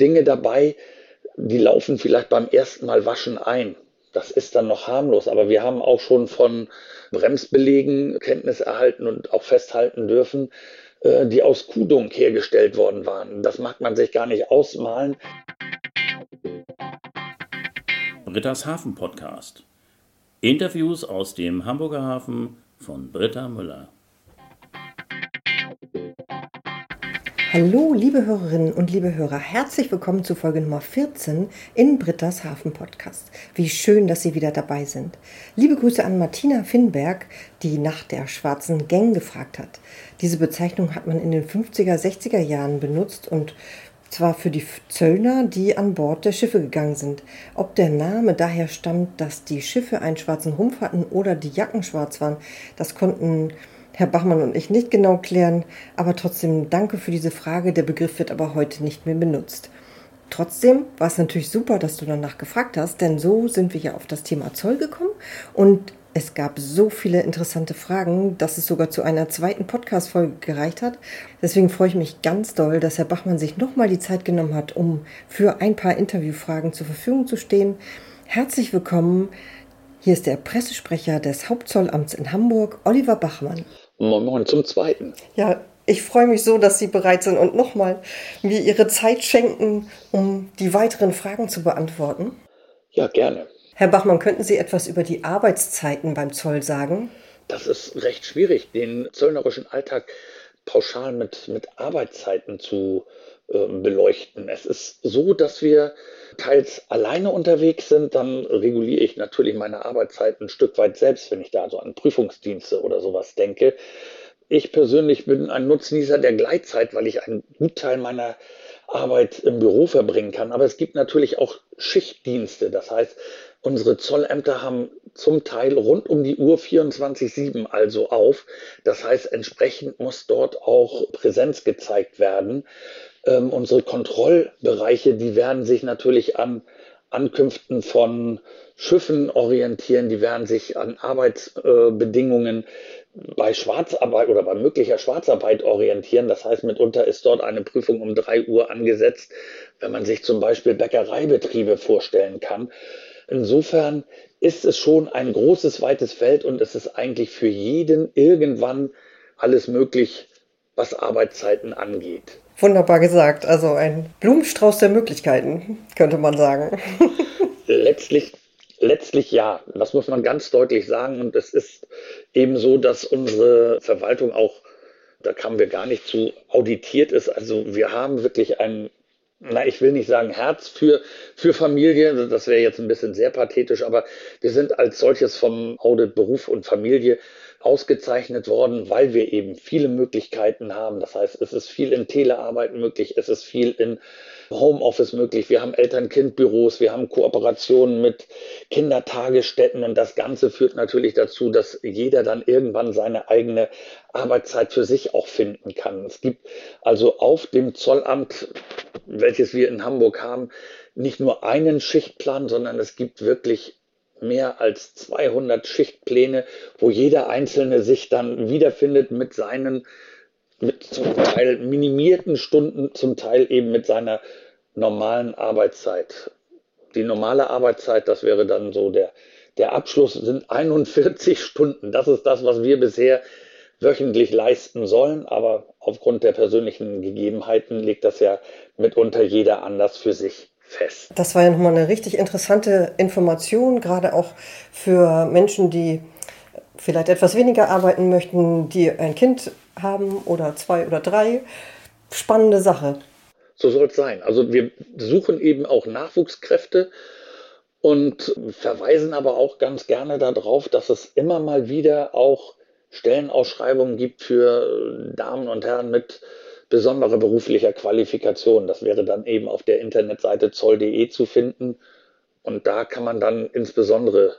Dinge dabei, die laufen vielleicht beim ersten Mal waschen ein. Das ist dann noch harmlos, aber wir haben auch schon von Bremsbelegen Kenntnis erhalten und auch festhalten dürfen, äh, die aus Kuhdunk hergestellt worden waren. Das mag man sich gar nicht ausmalen. Britta's Hafen Podcast. Interviews aus dem Hamburger Hafen von Britta Müller. Hallo, liebe Hörerinnen und liebe Hörer, herzlich willkommen zu Folge Nummer 14 in Britta's Hafen Podcast. Wie schön, dass Sie wieder dabei sind. Liebe Grüße an Martina Finnberg, die nach der schwarzen Gang gefragt hat. Diese Bezeichnung hat man in den 50er, 60er Jahren benutzt und zwar für die Zöllner, die an Bord der Schiffe gegangen sind. Ob der Name daher stammt, dass die Schiffe einen schwarzen Humpf hatten oder die Jacken schwarz waren, das konnten Herr Bachmann und ich nicht genau klären, aber trotzdem danke für diese Frage. Der Begriff wird aber heute nicht mehr benutzt. Trotzdem war es natürlich super, dass du danach gefragt hast, denn so sind wir ja auf das Thema Zoll gekommen und es gab so viele interessante Fragen, dass es sogar zu einer zweiten Podcast-Folge gereicht hat. Deswegen freue ich mich ganz doll, dass Herr Bachmann sich nochmal die Zeit genommen hat, um für ein paar Interviewfragen zur Verfügung zu stehen. Herzlich willkommen. Hier ist der Pressesprecher des Hauptzollamts in Hamburg, Oliver Bachmann. Moin Moin zum Zweiten. Ja, ich freue mich so, dass Sie bereit sind und nochmal mir Ihre Zeit schenken, um die weiteren Fragen zu beantworten. Ja, gerne. Herr Bachmann, könnten Sie etwas über die Arbeitszeiten beim Zoll sagen? Das ist recht schwierig, den zöllnerischen Alltag pauschal mit, mit Arbeitszeiten zu beleuchten. Es ist so, dass wir teils alleine unterwegs sind, dann reguliere ich natürlich meine Arbeitszeit ein Stück weit selbst, wenn ich da so an Prüfungsdienste oder sowas denke. Ich persönlich bin ein Nutznießer der Gleitzeit, weil ich einen Gutteil meiner Arbeit im Büro verbringen kann. Aber es gibt natürlich auch Schichtdienste. Das heißt, unsere Zollämter haben zum Teil rund um die Uhr 24-7 also auf. Das heißt, entsprechend muss dort auch Präsenz gezeigt werden. Ähm, unsere Kontrollbereiche, die werden sich natürlich an Ankünften von Schiffen orientieren, die werden sich an Arbeitsbedingungen bei Schwarzarbeit oder bei möglicher Schwarzarbeit orientieren. Das heißt, mitunter ist dort eine Prüfung um drei Uhr angesetzt, wenn man sich zum Beispiel Bäckereibetriebe vorstellen kann. Insofern ist es schon ein großes, weites Feld und es ist eigentlich für jeden irgendwann alles möglich, was Arbeitszeiten angeht. Wunderbar gesagt. Also ein Blumenstrauß der Möglichkeiten, könnte man sagen. letztlich, letztlich ja. Das muss man ganz deutlich sagen. Und es ist eben so, dass unsere Verwaltung auch, da kamen wir gar nicht zu, auditiert ist. Also wir haben wirklich ein na, ich will nicht sagen Herz für, für Familie, das wäre jetzt ein bisschen sehr pathetisch, aber wir sind als solches vom Audit Beruf und Familie ausgezeichnet worden, weil wir eben viele Möglichkeiten haben. Das heißt, es ist viel in Telearbeit möglich, es ist viel in Homeoffice möglich. Wir haben Eltern-Kind-Büros, wir haben Kooperationen mit Kindertagesstätten und das Ganze führt natürlich dazu, dass jeder dann irgendwann seine eigene Arbeitszeit für sich auch finden kann. Es gibt also auf dem Zollamt, welches wir in Hamburg haben, nicht nur einen Schichtplan, sondern es gibt wirklich mehr als 200 Schichtpläne, wo jeder Einzelne sich dann wiederfindet mit seinen, mit zum Teil minimierten Stunden, zum Teil eben mit seiner normalen Arbeitszeit. Die normale Arbeitszeit, das wäre dann so der, der Abschluss, sind 41 Stunden. Das ist das, was wir bisher wöchentlich leisten sollen, aber aufgrund der persönlichen Gegebenheiten legt das ja mitunter jeder anders für sich fest. Das war ja nochmal eine richtig interessante Information, gerade auch für Menschen, die vielleicht etwas weniger arbeiten möchten, die ein Kind haben oder zwei oder drei. Spannende Sache. So soll es sein. Also wir suchen eben auch Nachwuchskräfte und verweisen aber auch ganz gerne darauf, dass es immer mal wieder auch Stellenausschreibungen gibt für Damen und Herren mit besonderer beruflicher Qualifikation. Das wäre dann eben auf der Internetseite zoll.de zu finden. Und da kann man dann insbesondere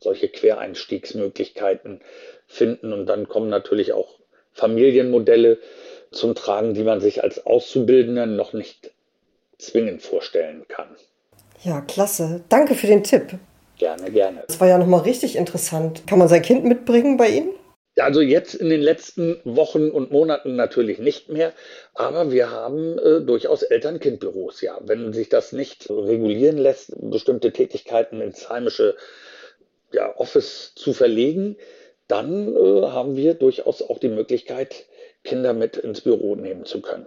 solche Quereinstiegsmöglichkeiten finden. Und dann kommen natürlich auch Familienmodelle zum Tragen, die man sich als Auszubildender noch nicht zwingend vorstellen kann. Ja, klasse. Danke für den Tipp. Gerne, gerne. Das war ja nochmal richtig interessant. Kann man sein Kind mitbringen bei Ihnen? Also jetzt in den letzten Wochen und Monaten natürlich nicht mehr, aber wir haben äh, durchaus Eltern-Kind-Büros, ja. Wenn sich das nicht regulieren lässt, bestimmte Tätigkeiten ins heimische ja, Office zu verlegen, dann äh, haben wir durchaus auch die Möglichkeit, Kinder mit ins Büro nehmen zu können.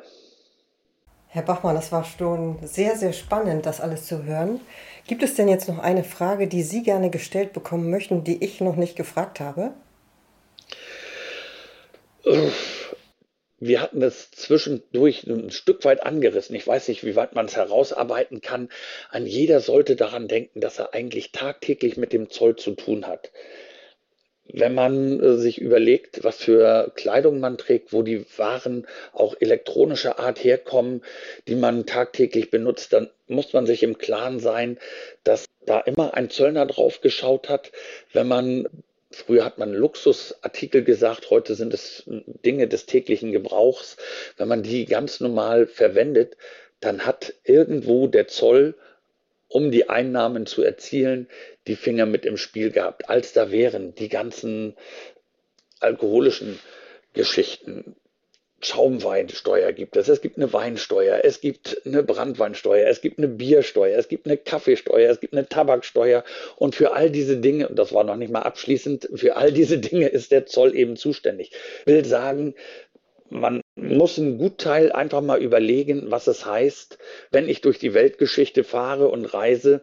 Herr Bachmann, das war schon sehr, sehr spannend, das alles zu hören. Gibt es denn jetzt noch eine Frage, die Sie gerne gestellt bekommen möchten, die ich noch nicht gefragt habe? Wir hatten es zwischendurch ein Stück weit angerissen. Ich weiß nicht, wie weit man es herausarbeiten kann. An jeder sollte daran denken, dass er eigentlich tagtäglich mit dem Zoll zu tun hat. Wenn man äh, sich überlegt, was für Kleidung man trägt, wo die Waren auch elektronischer Art herkommen, die man tagtäglich benutzt, dann muss man sich im Klaren sein, dass da immer ein Zöllner drauf geschaut hat. Wenn man Früher hat man Luxusartikel gesagt, heute sind es Dinge des täglichen Gebrauchs. Wenn man die ganz normal verwendet, dann hat irgendwo der Zoll, um die Einnahmen zu erzielen, die Finger mit im Spiel gehabt. Als da wären die ganzen alkoholischen Geschichten, Schaumweinsteuer gibt es, es gibt eine Weinsteuer, es gibt eine Brandweinsteuer, es gibt eine Biersteuer, es gibt eine Kaffeesteuer, es gibt eine Tabaksteuer und für all diese Dinge, und das war noch nicht mal abschließend, für all diese Dinge ist der Zoll eben zuständig. Ich will sagen, man muss einen Gutteil einfach mal überlegen, was es heißt, wenn ich durch die Weltgeschichte fahre und reise,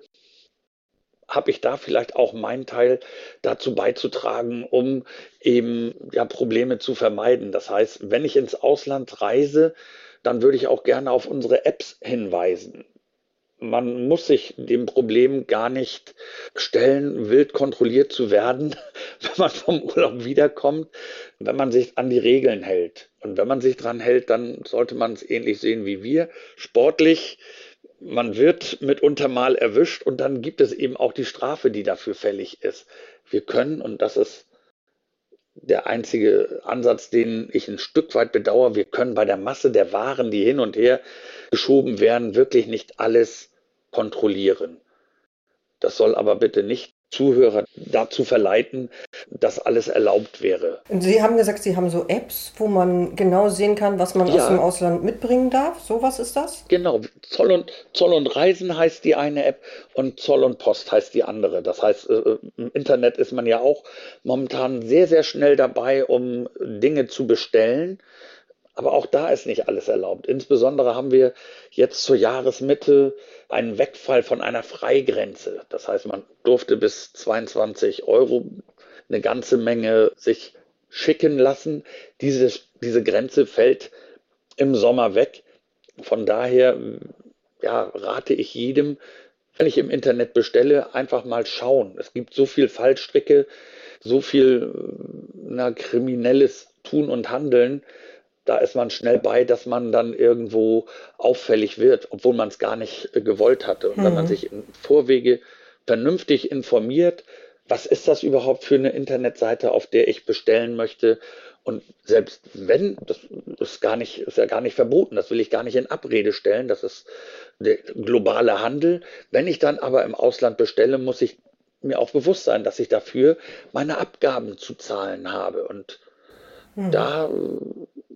habe ich da vielleicht auch meinen Teil dazu beizutragen, um eben ja, Probleme zu vermeiden. Das heißt, wenn ich ins Ausland reise, dann würde ich auch gerne auf unsere Apps hinweisen. Man muss sich dem Problem gar nicht stellen, wild kontrolliert zu werden, wenn man vom Urlaub wiederkommt, wenn man sich an die Regeln hält. Und wenn man sich dran hält, dann sollte man es ähnlich sehen wie wir. Sportlich man wird mitunter mal erwischt und dann gibt es eben auch die Strafe, die dafür fällig ist. Wir können, und das ist der einzige Ansatz, den ich ein Stück weit bedauere, wir können bei der Masse der Waren, die hin und her geschoben werden, wirklich nicht alles kontrollieren. Das soll aber bitte nicht Zuhörer dazu verleiten, dass alles erlaubt wäre. Sie haben gesagt, Sie haben so Apps, wo man genau sehen kann, was man ja. aus dem Ausland mitbringen darf. So was ist das? Genau. Zoll und, Zoll und Reisen heißt die eine App und Zoll und Post heißt die andere. Das heißt, äh, äh, im Internet ist man ja auch momentan sehr, sehr schnell dabei, um Dinge zu bestellen. Aber auch da ist nicht alles erlaubt. Insbesondere haben wir jetzt zur Jahresmitte einen Wegfall von einer Freigrenze. Das heißt, man durfte bis 22 Euro eine ganze Menge sich schicken lassen. Diese, diese Grenze fällt im Sommer weg. Von daher ja, rate ich jedem, wenn ich im Internet bestelle, einfach mal schauen. Es gibt so viel Fallstricke, so viel na, kriminelles Tun und Handeln da ist man schnell bei, dass man dann irgendwo auffällig wird, obwohl man es gar nicht äh, gewollt hatte. Und mhm. wenn man mhm. sich im Vorwege vernünftig informiert, was ist das überhaupt für eine Internetseite, auf der ich bestellen möchte? Und selbst wenn, das ist gar nicht, ist ja gar nicht verboten, das will ich gar nicht in Abrede stellen, das ist der globale Handel. Wenn ich dann aber im Ausland bestelle, muss ich mir auch bewusst sein, dass ich dafür meine Abgaben zu zahlen habe. Und da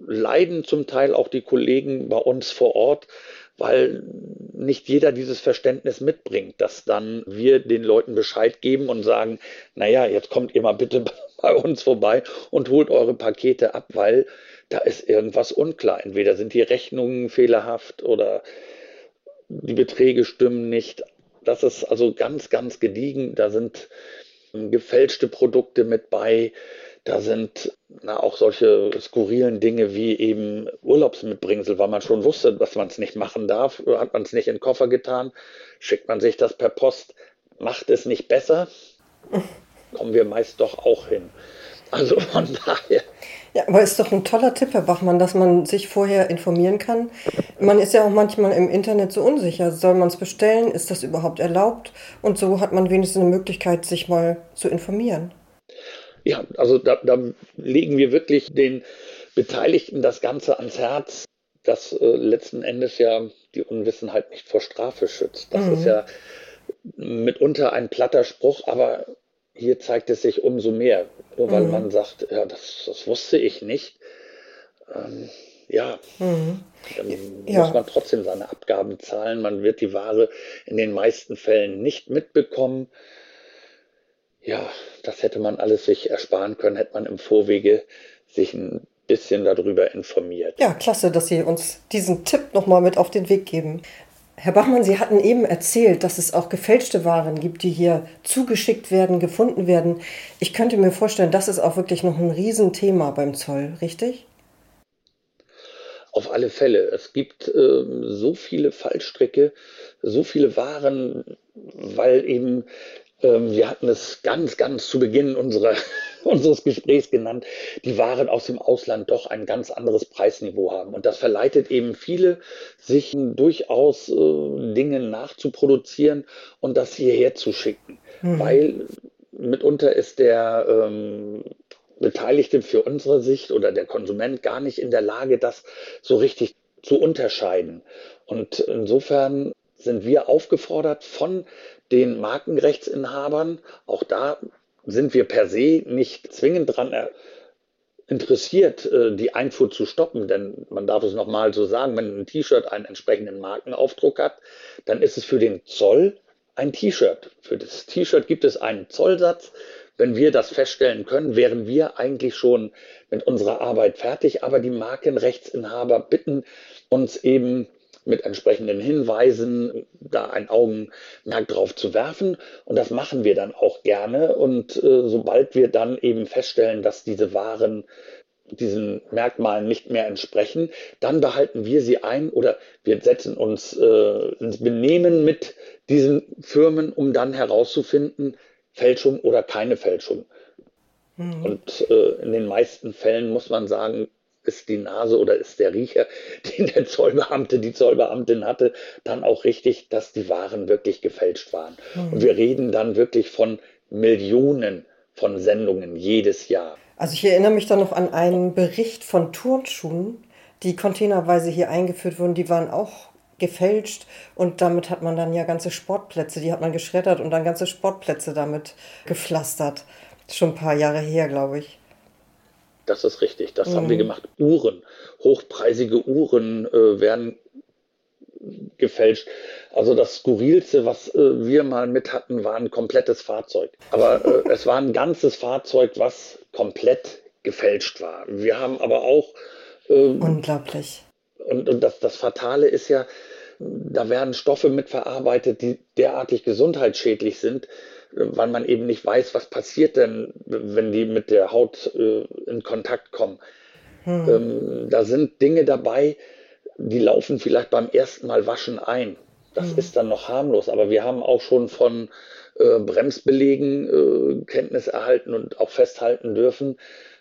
leiden zum Teil auch die Kollegen bei uns vor Ort, weil nicht jeder dieses Verständnis mitbringt, dass dann wir den Leuten Bescheid geben und sagen, naja, jetzt kommt ihr mal bitte bei uns vorbei und holt eure Pakete ab, weil da ist irgendwas unklar. Entweder sind die Rechnungen fehlerhaft oder die Beträge stimmen nicht. Das ist also ganz, ganz gediegen. Da sind gefälschte Produkte mit bei. Da sind na, auch solche skurrilen Dinge wie eben Urlaubsmitbringsel, weil man schon wusste, dass man es nicht machen darf, hat man es nicht in den Koffer getan, schickt man sich das per Post, macht es nicht besser, kommen wir meist doch auch hin. Also von daher. Ja, aber ist doch ein toller Tipp, Herr Bachmann, dass man sich vorher informieren kann. Man ist ja auch manchmal im Internet so unsicher. Soll man es bestellen? Ist das überhaupt erlaubt? Und so hat man wenigstens eine Möglichkeit, sich mal zu informieren. Ja, also da, da legen wir wirklich den Beteiligten das Ganze ans Herz, dass äh, letzten Endes ja die Unwissenheit nicht vor Strafe schützt. Das mhm. ist ja mitunter ein platter Spruch, aber hier zeigt es sich umso mehr, nur weil mhm. man sagt, ja, das, das wusste ich nicht. Ähm, ja, mhm. dann ja. muss man trotzdem seine Abgaben zahlen. Man wird die Ware in den meisten Fällen nicht mitbekommen. Ja, das hätte man alles sich ersparen können, hätte man im Vorwege sich ein bisschen darüber informiert. Ja, klasse, dass Sie uns diesen Tipp nochmal mit auf den Weg geben. Herr Bachmann, Sie hatten eben erzählt, dass es auch gefälschte Waren gibt, die hier zugeschickt werden, gefunden werden. Ich könnte mir vorstellen, das ist auch wirklich noch ein Riesenthema beim Zoll, richtig? Auf alle Fälle. Es gibt äh, so viele Fallstricke, so viele Waren, weil eben ähm, wir hatten es ganz, ganz zu Beginn unserer, unseres Gesprächs genannt, die Waren aus dem Ausland doch ein ganz anderes Preisniveau haben. Und das verleitet eben viele, sich durchaus äh, Dinge nachzuproduzieren und das hierher zu schicken. Mhm. Weil mitunter ist der ähm, Beteiligte für unsere Sicht oder der Konsument gar nicht in der Lage, das so richtig zu unterscheiden. Und insofern sind wir aufgefordert von den Markenrechtsinhabern. Auch da sind wir per se nicht zwingend daran interessiert, äh, die Einfuhr zu stoppen. Denn man darf es nochmal so sagen, wenn ein T-Shirt einen entsprechenden Markenaufdruck hat, dann ist es für den Zoll ein T-Shirt. Für das T-Shirt gibt es einen Zollsatz. Wenn wir das feststellen können, wären wir eigentlich schon mit unserer Arbeit fertig. Aber die Markenrechtsinhaber bitten uns eben mit entsprechenden Hinweisen da ein Augenmerk drauf zu werfen. Und das machen wir dann auch gerne. Und äh, sobald wir dann eben feststellen, dass diese Waren diesen Merkmalen nicht mehr entsprechen, dann behalten wir sie ein oder wir setzen uns äh, ins Benehmen mit diesen Firmen, um dann herauszufinden, Fälschung oder keine Fälschung. Mhm. Und äh, in den meisten Fällen muss man sagen, ist die Nase oder ist der Riecher, den der Zollbeamte, die Zollbeamtin hatte, dann auch richtig, dass die Waren wirklich gefälscht waren. Mhm. Und wir reden dann wirklich von Millionen von Sendungen jedes Jahr. Also ich erinnere mich da noch an einen Bericht von Turnschuhen, die containerweise hier eingeführt wurden. Die waren auch gefälscht und damit hat man dann ja ganze Sportplätze, die hat man geschreddert und dann ganze Sportplätze damit gepflastert. Schon ein paar Jahre her, glaube ich. Das ist richtig. Das mhm. haben wir mhm. gemacht. Uhren, hochpreisige Uhren äh, werden gefälscht. Also das Skurrilste, was äh, wir mal mit hatten, war ein komplettes Fahrzeug. Aber äh, es war ein ganzes Fahrzeug, was komplett gefälscht war. Wir haben aber auch. Ähm, Unglaublich. Und, und das, das Fatale ist ja, da werden Stoffe mitverarbeitet, die derartig gesundheitsschädlich sind, weil man eben nicht weiß, was passiert denn, wenn die mit der Haut äh, in Kontakt kommen. Hm. Ähm, da sind Dinge dabei, die laufen vielleicht beim ersten Mal waschen ein. Das hm. ist dann noch harmlos, aber wir haben auch schon von äh, Bremsbelegen äh, Kenntnis erhalten und auch festhalten dürfen,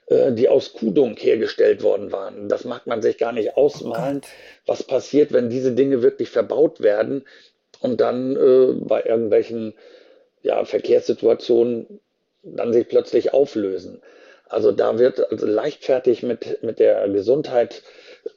äh, die aus Kudung hergestellt worden waren. Das mag man sich gar nicht ausmalen, oh was passiert, wenn diese Dinge wirklich verbaut werden und dann äh, bei irgendwelchen ja, Verkehrssituationen dann sich plötzlich auflösen. Also da wird also leichtfertig mit, mit der Gesundheit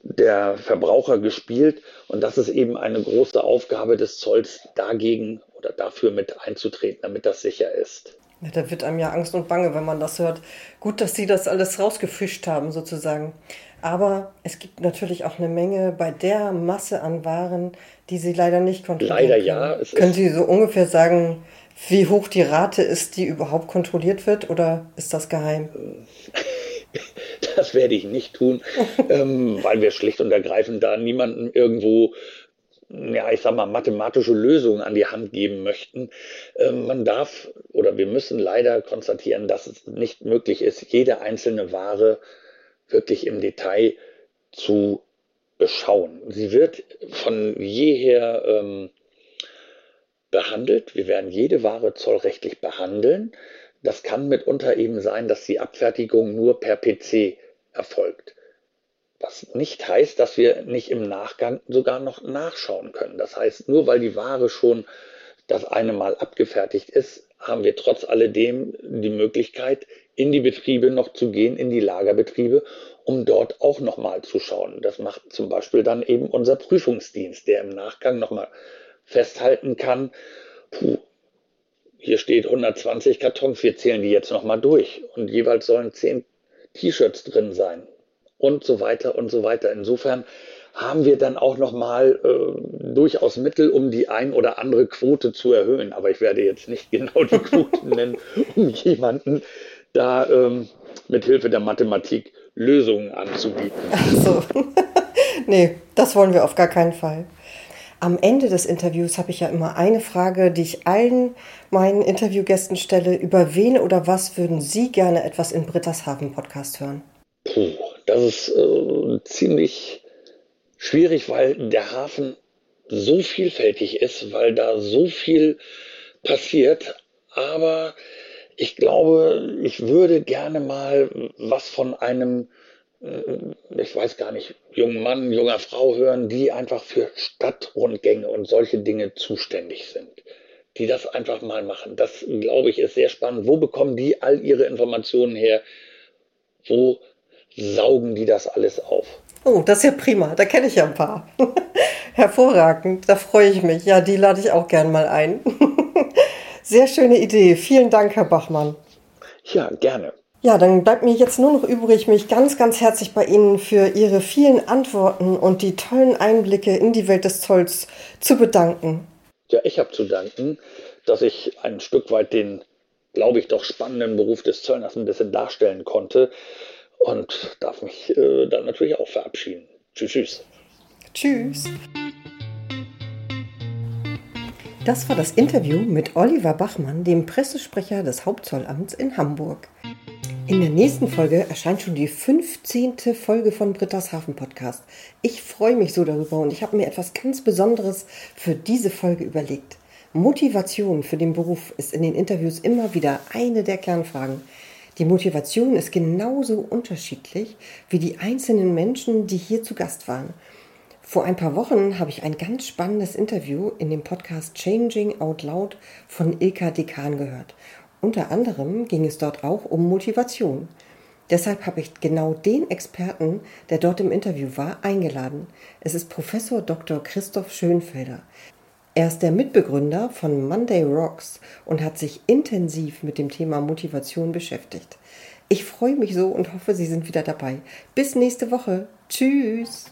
der Verbraucher gespielt und das ist eben eine große Aufgabe des Zolls dagegen oder dafür mit einzutreten, damit das sicher ist. Ja, da wird einem ja Angst und Bange, wenn man das hört. Gut, dass Sie das alles rausgefischt haben, sozusagen. Aber es gibt natürlich auch eine Menge bei der Masse an Waren, die Sie leider nicht kontrollieren. Leider ja. können Sie so ungefähr sagen, wie hoch die Rate ist, die überhaupt kontrolliert wird, oder ist das geheim? Das werde ich nicht tun, ähm, weil wir schlicht und ergreifend da niemandem irgendwo ja, ich sag mal, mathematische Lösungen an die Hand geben möchten. Ähm, man darf oder wir müssen leider konstatieren, dass es nicht möglich ist, jede einzelne Ware wirklich im Detail zu beschauen. Sie wird von jeher ähm, behandelt. Wir werden jede Ware zollrechtlich behandeln. Das kann mitunter eben sein, dass die Abfertigung nur per PC erfolgt. Was nicht heißt, dass wir nicht im Nachgang sogar noch nachschauen können. Das heißt, nur weil die Ware schon das eine Mal abgefertigt ist, haben wir trotz alledem die Möglichkeit, in die Betriebe noch zu gehen, in die Lagerbetriebe, um dort auch nochmal zu schauen. Das macht zum Beispiel dann eben unser Prüfungsdienst, der im Nachgang nochmal festhalten kann, puh, hier steht 120 Kartons, wir zählen die jetzt nochmal durch und jeweils sollen 10 T-Shirts drin sein und so weiter und so weiter. Insofern haben wir dann auch nochmal äh, durchaus Mittel, um die ein oder andere Quote zu erhöhen. Aber ich werde jetzt nicht genau die Quote nennen, um jemanden da ähm, mit Hilfe der Mathematik Lösungen anzubieten. Ach so. nee, das wollen wir auf gar keinen Fall. Am Ende des Interviews habe ich ja immer eine Frage, die ich allen meinen Interviewgästen stelle. Über wen oder was würden Sie gerne etwas in Britta's Hafen Podcast hören? Puh, das ist äh, ziemlich schwierig, weil der Hafen so vielfältig ist, weil da so viel passiert. Aber ich glaube, ich würde gerne mal was von einem äh, ich weiß gar nicht, jungen Mann, junger Frau hören, die einfach für Stadtrundgänge und solche Dinge zuständig sind. Die das einfach mal machen. Das, glaube ich, ist sehr spannend. Wo bekommen die all ihre Informationen her? Wo saugen die das alles auf? Oh, das ist ja prima. Da kenne ich ja ein paar. Hervorragend. Da freue ich mich. Ja, die lade ich auch gern mal ein. Sehr schöne Idee. Vielen Dank, Herr Bachmann. Ja, gerne. Ja, dann bleibt mir jetzt nur noch übrig, mich ganz, ganz herzlich bei Ihnen für Ihre vielen Antworten und die tollen Einblicke in die Welt des Zolls zu bedanken. Ja, ich habe zu danken, dass ich ein Stück weit den, glaube ich, doch spannenden Beruf des Zöllners ein bisschen darstellen konnte und darf mich äh, dann natürlich auch verabschieden. Tschüss, tschüss. Tschüss. Das war das Interview mit Oliver Bachmann, dem Pressesprecher des Hauptzollamts in Hamburg. In der nächsten Folge erscheint schon die 15. Folge von Britta's Hafen Podcast. Ich freue mich so darüber und ich habe mir etwas ganz Besonderes für diese Folge überlegt. Motivation für den Beruf ist in den Interviews immer wieder eine der Kernfragen. Die Motivation ist genauso unterschiedlich wie die einzelnen Menschen, die hier zu Gast waren. Vor ein paar Wochen habe ich ein ganz spannendes Interview in dem Podcast Changing Out Loud von Ilka Dekan gehört. Unter anderem ging es dort auch um Motivation. Deshalb habe ich genau den Experten, der dort im Interview war, eingeladen. Es ist Professor Dr. Christoph Schönfelder. Er ist der Mitbegründer von Monday Rocks und hat sich intensiv mit dem Thema Motivation beschäftigt. Ich freue mich so und hoffe, Sie sind wieder dabei. Bis nächste Woche. Tschüss.